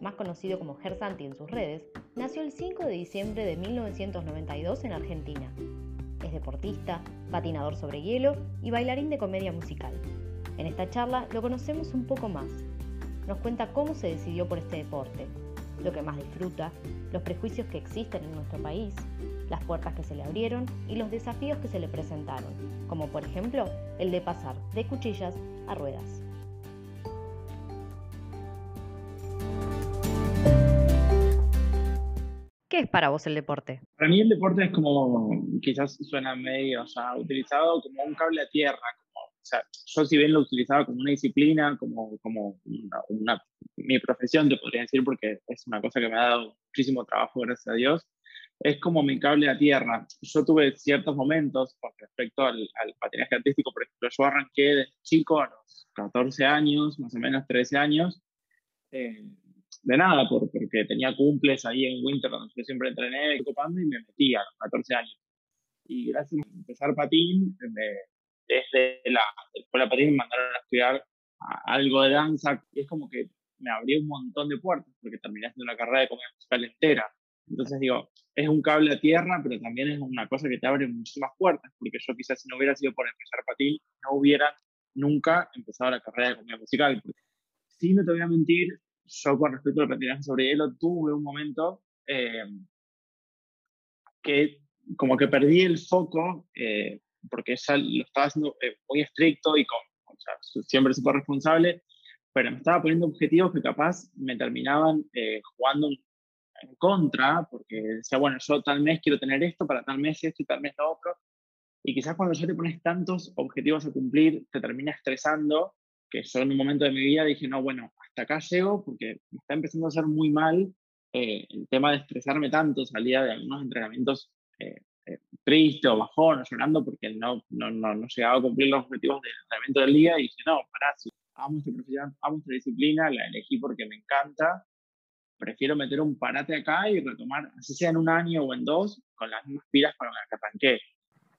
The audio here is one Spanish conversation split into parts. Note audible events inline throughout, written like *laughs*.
Más conocido como Gersanti en sus redes, nació el 5 de diciembre de 1992 en Argentina. Es deportista, patinador sobre hielo y bailarín de comedia musical. En esta charla lo conocemos un poco más. Nos cuenta cómo se decidió por este deporte, lo que más disfruta, los prejuicios que existen en nuestro país, las puertas que se le abrieron y los desafíos que se le presentaron, como por ejemplo el de pasar de cuchillas a ruedas. ¿Qué es para vos el deporte? Para mí el deporte es como, quizás suena medio, o sea, utilizado como un cable a tierra, o sea, yo si bien lo utilizaba como una disciplina, como, como una, mi profesión, te podría decir, porque es una cosa que me ha dado muchísimo trabajo, gracias a Dios, es como mi cable a tierra. Yo tuve ciertos momentos con respecto al, patinaje artístico, por ejemplo, yo arranqué de chico a los 14 años, más o menos 13 años, eh, de nada, porque tenía cumples ahí en Winter, donde yo siempre entrené, copando y me metí a los 14 años. Y gracias a empezar patín, desde la escuela patín me mandaron a estudiar algo de danza, y es como que me abrió un montón de puertas, porque terminé haciendo una carrera de comedia musical entera. Entonces digo, es un cable a tierra, pero también es una cosa que te abre muchísimas puertas, porque yo quizás si no hubiera sido por empezar patín, no hubiera nunca empezado la carrera de comedia musical. Si no te voy a mentir, yo con respecto al patinaje sobre hielo tuve un momento eh, que como que perdí el foco eh, porque ya lo estaba haciendo eh, muy estricto y con, o sea, siempre súper responsable, pero me estaba poniendo objetivos que capaz me terminaban jugando en contra, porque decía, bueno, yo tal mes quiero tener esto, para tal mes esto y tal mes lo otro. Y quizás cuando ya te pones tantos objetivos a cumplir, te termina estresando, que yo en un momento de mi vida dije, no, bueno, acá llego porque me está empezando a hacer muy mal eh, el tema de estresarme tanto. Salía de algunos entrenamientos eh, eh, triste o bajón o llorando porque no, no, no, no, llegaba a cumplir los objetivos del entrenamiento del día y dije, no, pará, si amo esta profesión, amo esta disciplina, la elegí porque me encanta, prefiero meter un parate acá y retomar, así sea en un año o en dos, con las mismas pilas para las que arranqué.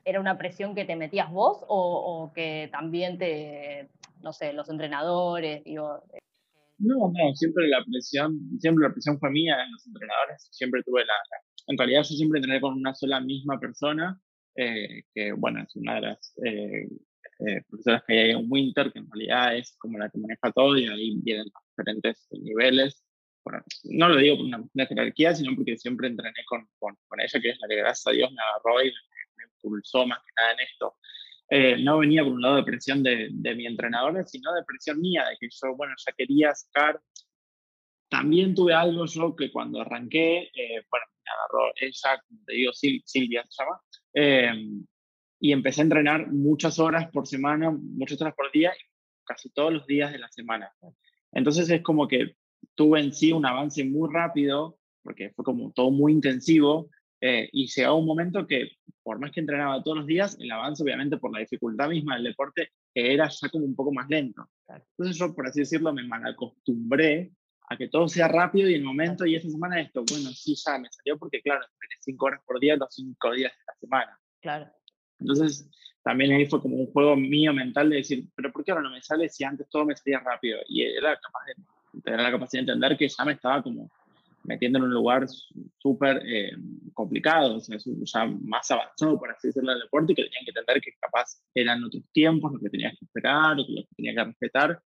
¿Era una presión que te metías vos o, o que también te, no sé, los entrenadores, digo, no, no, siempre la presión, siempre la presión fue mía en los entrenadores, siempre tuve la, en realidad yo siempre entrené con una sola misma persona, eh, que bueno, es una de las eh, eh, profesoras que hay en Winter, que en realidad es como la que maneja todo y ahí vienen los diferentes niveles. Bueno, no lo digo por una, jerarquía, sino porque siempre entrené con, con, con, ella, que es la que gracias a Dios me agarró y me impulsó más que nada en esto. Eh, no venía por un lado de presión de, de, mi entrenador, sino de presión mía, de que yo, bueno, ya quería sacar. También tuve algo yo que cuando arranqué, eh, bueno, me agarró ella, te digo, Silvia se llama, eh, y empecé a entrenar muchas horas por semana, muchas horas por día, casi todos los días de la semana. Entonces es como que tuve en sí un avance muy rápido, porque fue como todo muy intensivo, eh, y llegaba un momento que, por más que entrenaba todos los días, el avance, obviamente, por la dificultad misma del deporte, era ya como un poco más lento. Entonces yo, por así decirlo, me acostumbré a que todo sea rápido y el momento, y esta semana esto, bueno, sí, ya me salió porque, claro, entrené cinco horas por día, los cinco días de la semana. Claro. Entonces, también ahí fue como un juego mío mental de decir, pero ¿por qué ahora no me sale si antes todo me salía rápido? Y era capaz de tener la capacidad de entender que ya me estaba como metiendo en un lugar súper eh, complicado, o sea, ya más avanzado, por así decirlo, del deporte, y que tenían que entender que capaz eran otros tiempos lo que tenías que esperar, lo que tenías que respetar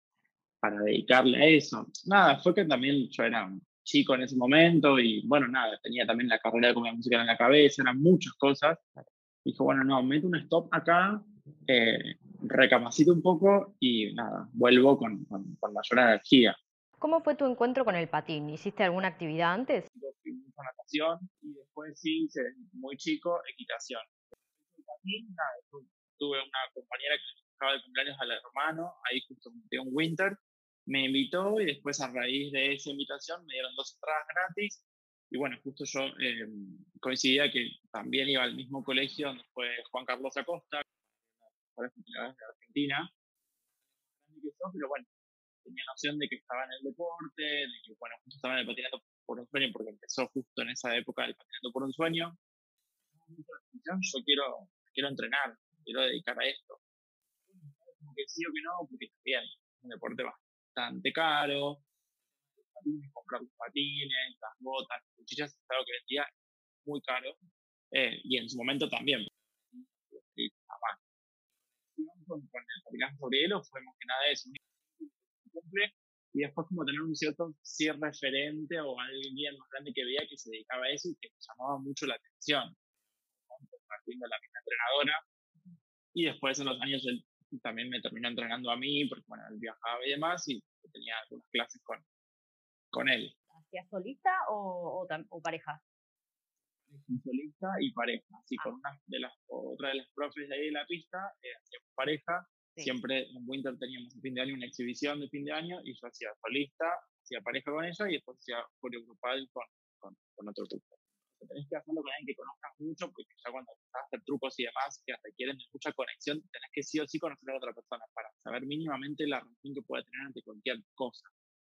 para dedicarle a eso. Nada, fue que también yo era un chico en ese momento y bueno, nada, tenía también la carrera de comedia musical en la cabeza, eran muchas cosas. Dijo, bueno, no, meto un stop acá, eh, recapacito un poco y nada, vuelvo con, con, con mayor energía. ¿Cómo fue tu encuentro con el patín? ¿Hiciste alguna actividad antes? Mucho natación y después sí hice muy chico equitación. Tuve una compañera que estaba de cumpleaños al hermano, ahí justo en un winter, me invitó y después a raíz de esa invitación me dieron dos entradas gratis y bueno, justo yo eh, coincidía que también iba al mismo colegio donde fue Juan Carlos Acosta, de Argentina, pero bueno, tenía noción de que estaba en el deporte, de que, bueno, justo estaba en el patinando por un sueño, porque empezó justo en esa época el patinando por un sueño. Yo quiero, quiero entrenar, quiero dedicar a esto. Como que sí o que no, porque también es un deporte bastante caro, comprar los patines, las botas, las cuchillas, es algo que vendía muy caro. Eh, y en su momento también. Con, con el patinaje sobre hielo fue más que nada eso, cumple y después como tener un cierto cierre referente o alguien más grande que veía que se dedicaba a eso y que me llamaba mucho la atención. Compartiendo la misma entrenadora. Y después en los años él también me terminó entrenando a mí, porque bueno, él viajaba y demás, y tenía algunas clases con, con él. ¿Hacías solista o, o, pareja? Solista y pareja. Así con una de las, otra de las profes de ahí de la pista, eh, hacíamos pareja Siempre en Winter teníamos el fin de año una exhibición de fin de año y yo hacía solista, hacía pareja con ella y después hacía grupal con, con, con otro truco. tenés que hacerlo con alguien que conozcas mucho porque ya cuando empezás a hacer trucos y demás que requieren mucha conexión, tenés que sí o sí conocer a otra persona para saber mínimamente la relación que puede tener ante cualquier cosa.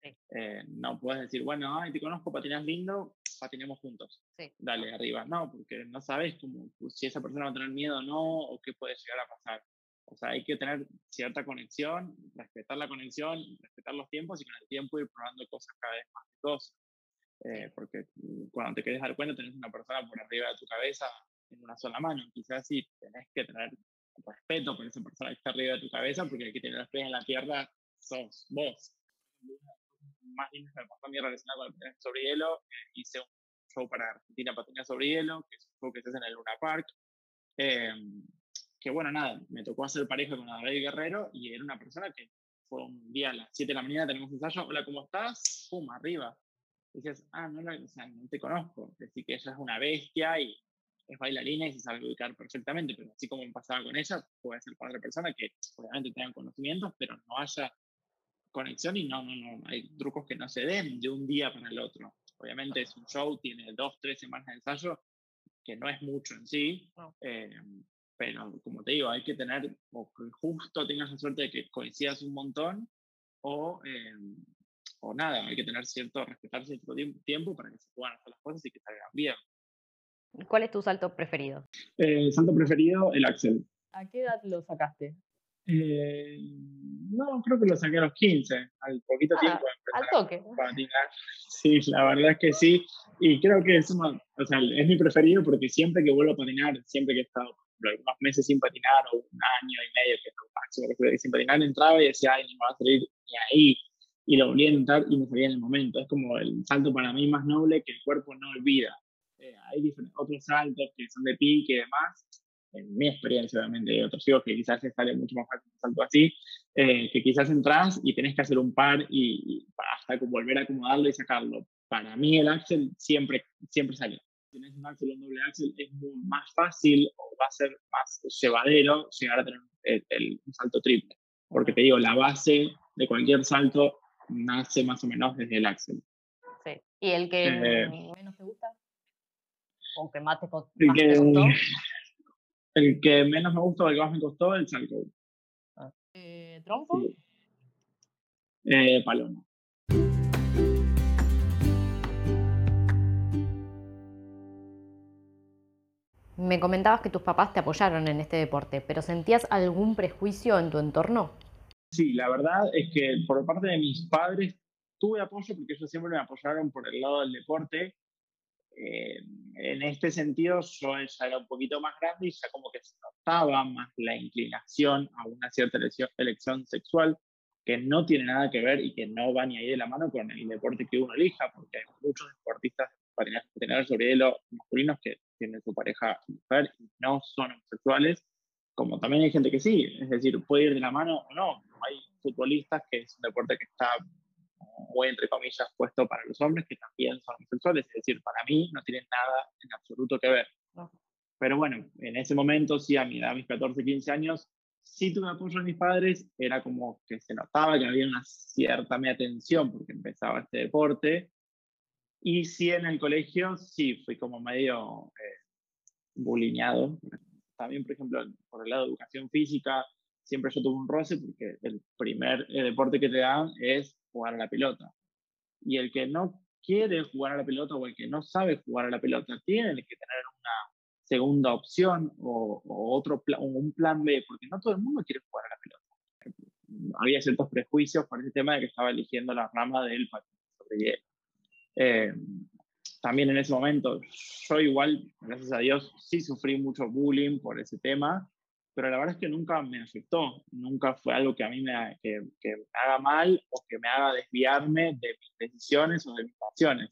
Eh, no puedes decir, bueno, ay, te conozco, patinas lindo, patinemos juntos. Dale, arriba. No, porque no sabes cómo, si esa persona va a tener miedo o no, o qué puede llegar a pasar. O sea, hay que tener cierta conexión, respetar la conexión, respetar los tiempos y con el tiempo ir probando cosas cada vez más cosas. Eh, porque cuando te quieres dar cuenta tenés una persona por arriba de tu cabeza en una sola mano. Quizás sí tenés que tener respeto por esa persona que está arriba de tu cabeza porque hay que tener los pies en la tierra, sos vos. Más lindas que me pasó a mí relacionado con el patinaje sobre hielo, eh, hice un show para Argentina Patina sobre Hielo, que es un show que se hace en el Luna Park. Eh, que bueno, nada, me tocó hacer pareja con David Guerrero y era una persona que fue un día a las 7 de la mañana, tenemos ensayo, hola, ¿cómo estás? Pum, arriba. Y dices, ah, no, o sea, no te conozco. Decir que ella es una bestia y es bailarina y se sabe ubicar perfectamente, pero así como me pasaba con ella, puede ser con otra persona que obviamente tengan conocimientos, pero no haya conexión y no, no, no, hay trucos que no se den de un día para el otro. Obviamente es un show, tiene dos, tres semanas de ensayo, que no es mucho en sí, eh, pero como te digo, hay que tener, o que justo tengas la suerte de que coincidas un montón, o, em, o nada, hay que tener cierto, respetar cierto tiempo para que se puedan hacer las cosas y que salgan bien. ¿Cuál es tu salto preferido? el salto preferido, el Axel. ¿A qué edad lo sacaste? Eh, no, creo que lo saqué a los 15, al poquito ah, tiempo. Al toque. Sí, la verdad es que sí. Y creo que es, o sea, es mi preferido porque siempre que vuelvo a patinar, siempre que he estado algunos meses sin patinar o un año y medio, que es lo máximo que sin patinar, entraba y decía, ay, no me va a salir ni ahí. Y lo volví a intentar y me salía en el momento. Es como el salto para mí más noble que el cuerpo no olvida. Eh, hay diferentes, otros saltos que son de pique y demás. En mi experiencia, obviamente, hay otros chicos que quizás se sale mucho más fácil un salto así, eh, que quizás entras y tenés que hacer un par y, y hasta volver a acomodarlo y sacarlo. Para mí el axel siempre, siempre sale tienes un axel o un doble axel, es más fácil o va a ser más llevadero llegar a tener el, un salto triple. Porque te digo, la base de cualquier salto nace más o menos desde el axel. Sí. ¿Y el que eh, menos te gusta? ¿O que más te, costó? *laughs* El que menos me gustó, el que más me costó, el salto. Ah. Eh, ¿Trompo? Eh, paloma. Me comentabas que tus papás te apoyaron en este deporte, pero ¿sentías algún prejuicio en tu entorno? Sí, la verdad es que por parte de mis padres tuve apoyo porque ellos siempre me apoyaron por el lado del deporte. Eh, en este sentido, yo ya era un poquito más grande y ya como que se notaba más la inclinación a una cierta elección, sexual que no tiene nada que ver y que no va ni ahí de la mano con el deporte que uno elija, porque hay muchos deportistas patinaje sobre hielo masculinos que tienen su pareja mujer y no son homosexuales, como también hay gente que sí, es decir, puede ir de la mano o no. Hay futbolistas que es un deporte que está muy, entre comillas, puesto para los hombres que también son homosexuales, es decir, para mí no tienen nada en absoluto que ver. Pero bueno, en ese momento, sí, a mi edad, a mis 14, 15 años, sí tuve apoyo de mis padres, era como que se notaba que había una cierta mi atención porque empezaba este deporte, y sí, en el colegio, sí, fui como medio eh, También, por ejemplo, por el lado de educación física, siempre yo tuve un roce porque el primer eh, deporte que te dan es jugar a la pelota. Y el que no quiere jugar a la pelota o el que no sabe jugar a la pelota tiene que tener una segunda opción o, otro plan, un plan B, porque no todo el mundo quiere jugar a la pelota. Había ciertos prejuicios por ese tema de que estaba eligiendo la rama del patín sobre hielo. Eh, también en ese momento, yo igual, gracias a Dios, sí sufrí mucho bullying por ese tema, pero la verdad es que nunca me afectó, nunca fue algo que a mí me, que, que me haga mal o que me haga desviarme de mis decisiones o de mis pasiones.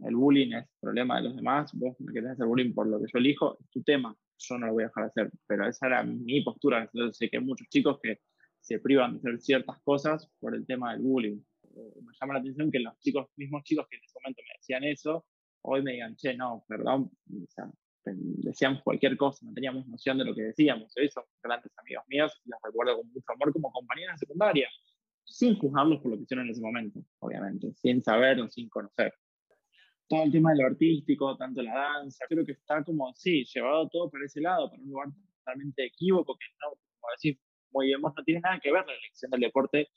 El bullying es problema de los demás, vos me querés hacer bullying por lo que yo elijo, es tu tema, yo no lo voy a dejar de hacer, pero esa era mi postura, entonces sé que hay muchos chicos que se privan de hacer ciertas cosas por el tema del bullying. Eh, me llama la atención que los chicos, mismos chicos que en ese momento me decían eso, hoy me digan, che, no, perdón, o sea, decíamos cualquier cosa, no teníamos noción de lo que decíamos. Hoy son grandes amigos míos y los recuerdo con mucho amor como compañeros de secundaria, sin juzgarlos por lo que hicieron en ese momento, obviamente, sin saber o sin conocer. Todo el tema de lo artístico, tanto la danza, creo que está como, sí, llevado todo por ese lado, para un lugar totalmente equívoco, que no, como decir, muy bien, no tiene nada que ver la elección del deporte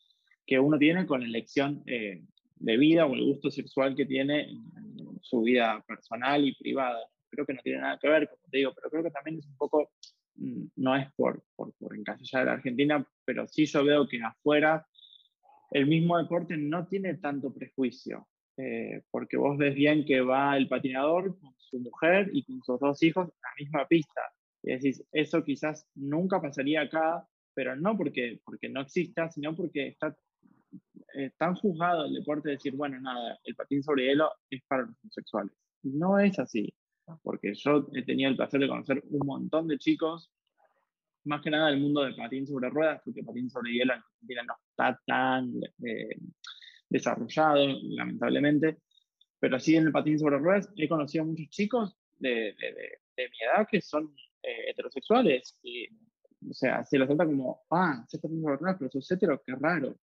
que uno tiene con la elección eh, de vida o el gusto sexual que tiene en su vida personal y privada creo que no tiene nada que ver, como te digo, pero creo que también es un poco, mm, no es por, por, por encasillar a la Argentina, pero sí yo veo que afuera el mismo deporte no tiene tanto prejuicio, eh, porque vos ves bien que va el patinador con su mujer y con sus dos hijos a la misma pista. Y decís, eso quizás nunca pasaría acá, pero no porque, porque no exista, sino porque está eh, tan juzgado el deporte de decir, bueno, nada, el patín sobre hielo es para los homosexuales. No es así porque yo he tenido el placer de conocer un montón de chicos, más que nada del mundo de patín sobre ruedas, porque patín sobre hielo en Argentina no está tan eh, desarrollado, lamentablemente, pero sí en el patín sobre ruedas he conocido a muchos chicos de, de, mi edad que son eh, heterosexuales y, o sea, se los trata como, ah, se sobre ruedas, pero sos hetero, qué raro.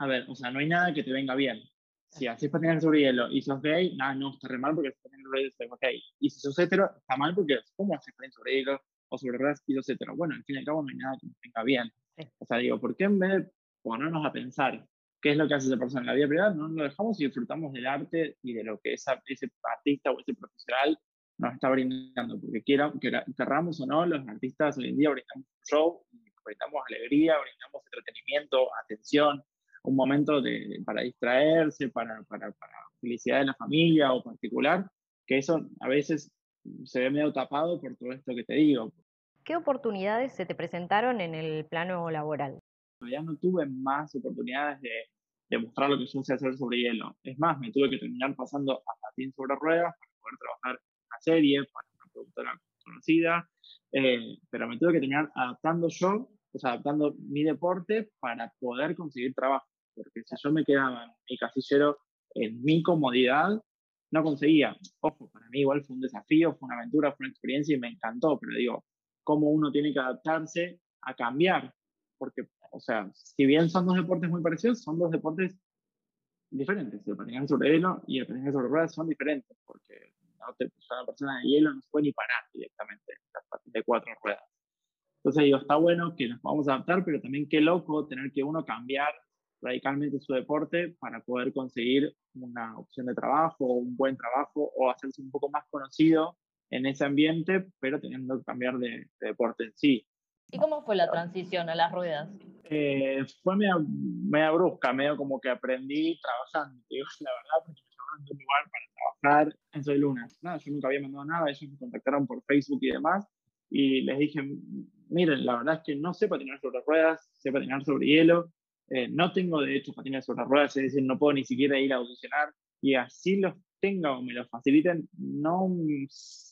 A ver, o sea, no hay nada que te venga bien si haces patinaje sobre hielo y sos gay, nada, no, está re mal porque patinaje sobre hielo gay. Y si sos hetero, está mal porque ¿cómo haces patinaje sobre hielo o sobre ruedas y sos hetero? Bueno, al fin y al cabo no hay nada que nos venga bien. O sea, digo, ¿por qué en vez de ponernos a pensar qué es lo que hace esa persona en la vida privada, no lo dejamos y disfrutamos del arte y de lo que esa, ese artista o ese profesional nos está brindando? Porque quiera, querramos o no, los artistas hoy en día brindamos un show, brindamos alegría, brindamos entretenimiento, atención, un momento de, para distraerse, para, para, para, felicidad de la familia o particular, que eso a veces se ve medio tapado por todo esto que te digo. ¿Qué oportunidades se te presentaron en el plano laboral? Ya no tuve más oportunidades de, de mostrar lo que yo sé hacer sobre hielo. Es más, me tuve que terminar pasando a patín sobre ruedas para poder trabajar en una serie, para una productora conocida, eh, pero me tuve que terminar adaptando yo, sea, adaptando mi deporte para poder conseguir trabajo porque si yo me quedaba en mi casillero, en mi comodidad, no conseguía. Ojo, para mí igual fue un desafío, fue una aventura, fue una experiencia y me encantó, pero digo, cómo uno tiene que adaptarse a cambiar, porque, o sea, si bien son dos deportes muy parecidos, son dos deportes diferentes. El patinaje sobre hielo y el patinaje sobre ruedas son diferentes, porque no te, una persona de hielo no se puede ni parar directamente de cuatro ruedas. Entonces digo, está bueno que nos podamos adaptar, pero también qué loco tener que uno cambiar radicalmente su deporte para poder conseguir una opción de trabajo un buen trabajo o hacerse un poco más conocido en ese ambiente, pero teniendo que cambiar de, deporte en sí. ¿Y cómo fue la transición a las ruedas? Eh, fue media, brusca, medio como que aprendí trabajando, digo *laughs* la verdad, porque me llamaron de un lugar para trabajar en Soy Luna. Nada, yo nunca había mandado nada, ellos me contactaron por Facebook y demás, y les dije, miren, la verdad es que no sé patinar sobre ruedas, sé patinar sobre hielo, eh, no tengo de hecho patines sobre ruedas, es decir, no puedo ni siquiera ir a audicionar y así los tenga o me los faciliten, no,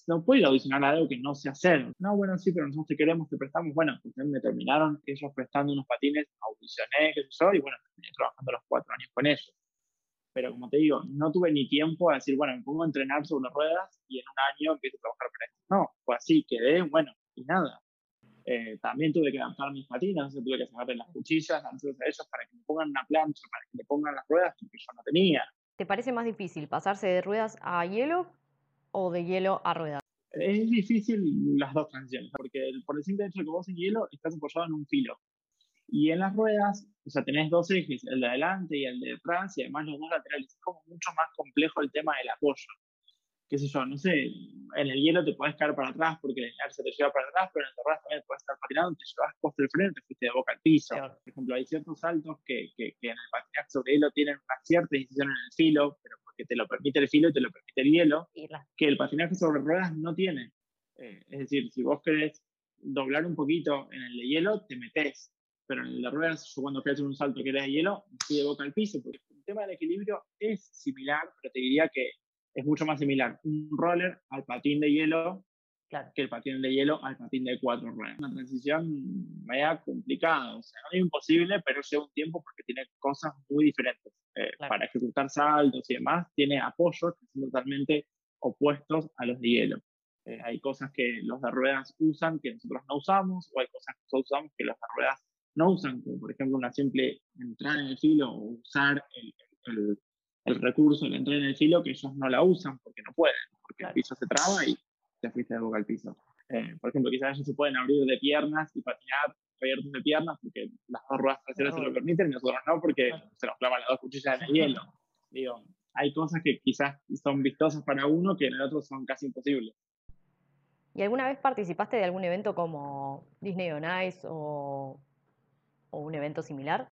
no puedo ir a audicionar a algo que no sé hacer. No, bueno, sí, pero nosotros te queremos, te prestamos. Bueno, pues me terminaron ellos prestando unos patines, audicioné, qué sé yo, y bueno, terminé trabajando los cuatro años con ellos. Pero como te digo, no tuve ni tiempo a decir, bueno, me pongo a entrenar sobre ruedas y en un año empiezo a trabajar para esto. No, fue así, quedé, bueno, y nada. Eh, también tuve que adaptar mis patinas, tuve que sacarle las cuchillas a ellos para que me pongan una plancha, para que me pongan las ruedas que yo no tenía. ¿Te parece más difícil pasarse de ruedas a hielo o de hielo a ruedas? Es difícil las dos transiciones, porque por el simple hecho de que vos en hielo estás apoyado en un filo. Y en las ruedas, o sea, tenés dos ejes, el de adelante y el de atrás, y además los dos laterales. Es como mucho más complejo el tema del apoyo. Qué sé yo, no sé, en el hielo te puedes caer para atrás porque la inercia te lleva para atrás, pero en el terreno también puedes estar patinando, te llevas puesto el freno, te fuiste de boca al piso. Por ejemplo, hay ciertos saltos que, que, que, en el patinaje sobre hielo tienen una cierta decisión en el filo, pero porque te lo permite el filo y te lo permite el hielo, que el patinaje sobre ruedas no tiene. Eh, es decir, si vos querés doblar un poquito en el de hielo, te metes. Pero en el de ruedas, yo cuando fui a hacer un salto que era de hielo, fui de boca al piso, porque el tema del equilibrio es similar, pero te diría que es mucho más similar un roller al patín de hielo que el patín de hielo al patín de cuatro ruedas. Una transición media complicada, o sea, no es imposible, pero lleva un tiempo porque tiene cosas muy diferentes. Eh, para ejecutar saltos y demás, tiene apoyos que son totalmente opuestos a los de hielo. Eh, hay cosas que los de ruedas usan que nosotros no usamos, o hay cosas que nosotros usamos que los de ruedas no usan, como por ejemplo una simple entrada en el filo o usar el, el, el recurso de entrar en el filo que ellos no la usan porque no pueden, porque el piso se traba y te fuiste de boca al piso. Eh, por ejemplo, quizás ellos se pueden abrir de piernas y patinar abiertos de piernas porque las dos ruedas traseras se lo permiten y nosotros no porque se nos clavan las dos cuchillas en el hielo. Digo, hay cosas que quizás son vistosas para uno que en el otro son casi imposibles. ¿Y alguna vez participaste de algún evento como Disney on Ice o, o un evento similar?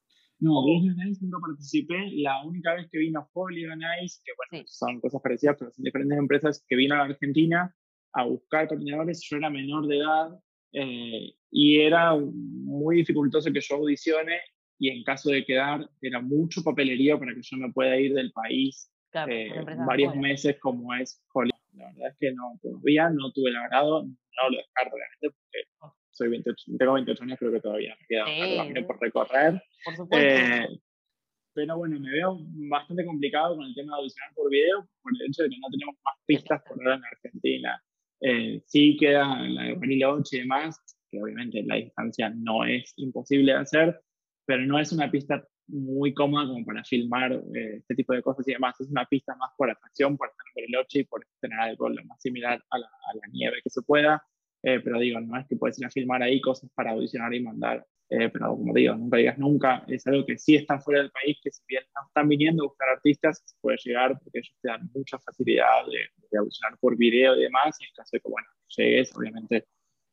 No, Disney on Ice nunca participé. La única vez que vino Folly on Ice, que bueno, son cosas parecidas, pero son diferentes empresas, que vino a la Argentina a buscar patinadores, yo era menor de edad eh, y era muy dificultoso que yo audicione y en caso de quedar era mucho papelería para que yo me pueda ir del país eh, varios meses como es Holly. La verdad es que no, todavía no tuve el agrado, no lo descarto realmente porque. Soy 28, tengo 28 años, creo que todavía me queda sí. por recorrer. Por supuesto. Eh, pero bueno, me veo bastante complicado con el tema de audicionar por video, por el hecho de que no tenemos más pistas por ahora en Argentina. Eh, sí queda la de Bariloche y demás, que obviamente la distancia no es imposible de hacer, pero no es una pista muy cómoda como para filmar eh, este tipo de cosas y demás. Es una pista más por atracción, por estar en Bariloche y por tener algo lo más similar a la, a la nieve que se pueda. Eh, pero digo, no es que puedes ir a filmar ahí cosas para audicionar y mandar. pero como digo, nunca digas nunca, es algo que sí está fuera del país, que si bien no están viniendo a buscar artistas, se puede llegar porque ellos te dan mucha facilidad de, de audicionar por video y demás, y en caso de que, bueno, llegues, obviamente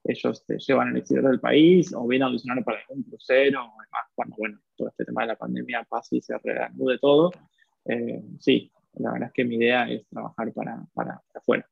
ellos te llevan al exterior del país o vienen a audicionar para algún crucero o demás, cuando, bueno, todo este tema de la pandemia pasa y se reanude todo. Eh, sí, la verdad es que mi idea es trabajar para, para, afuera.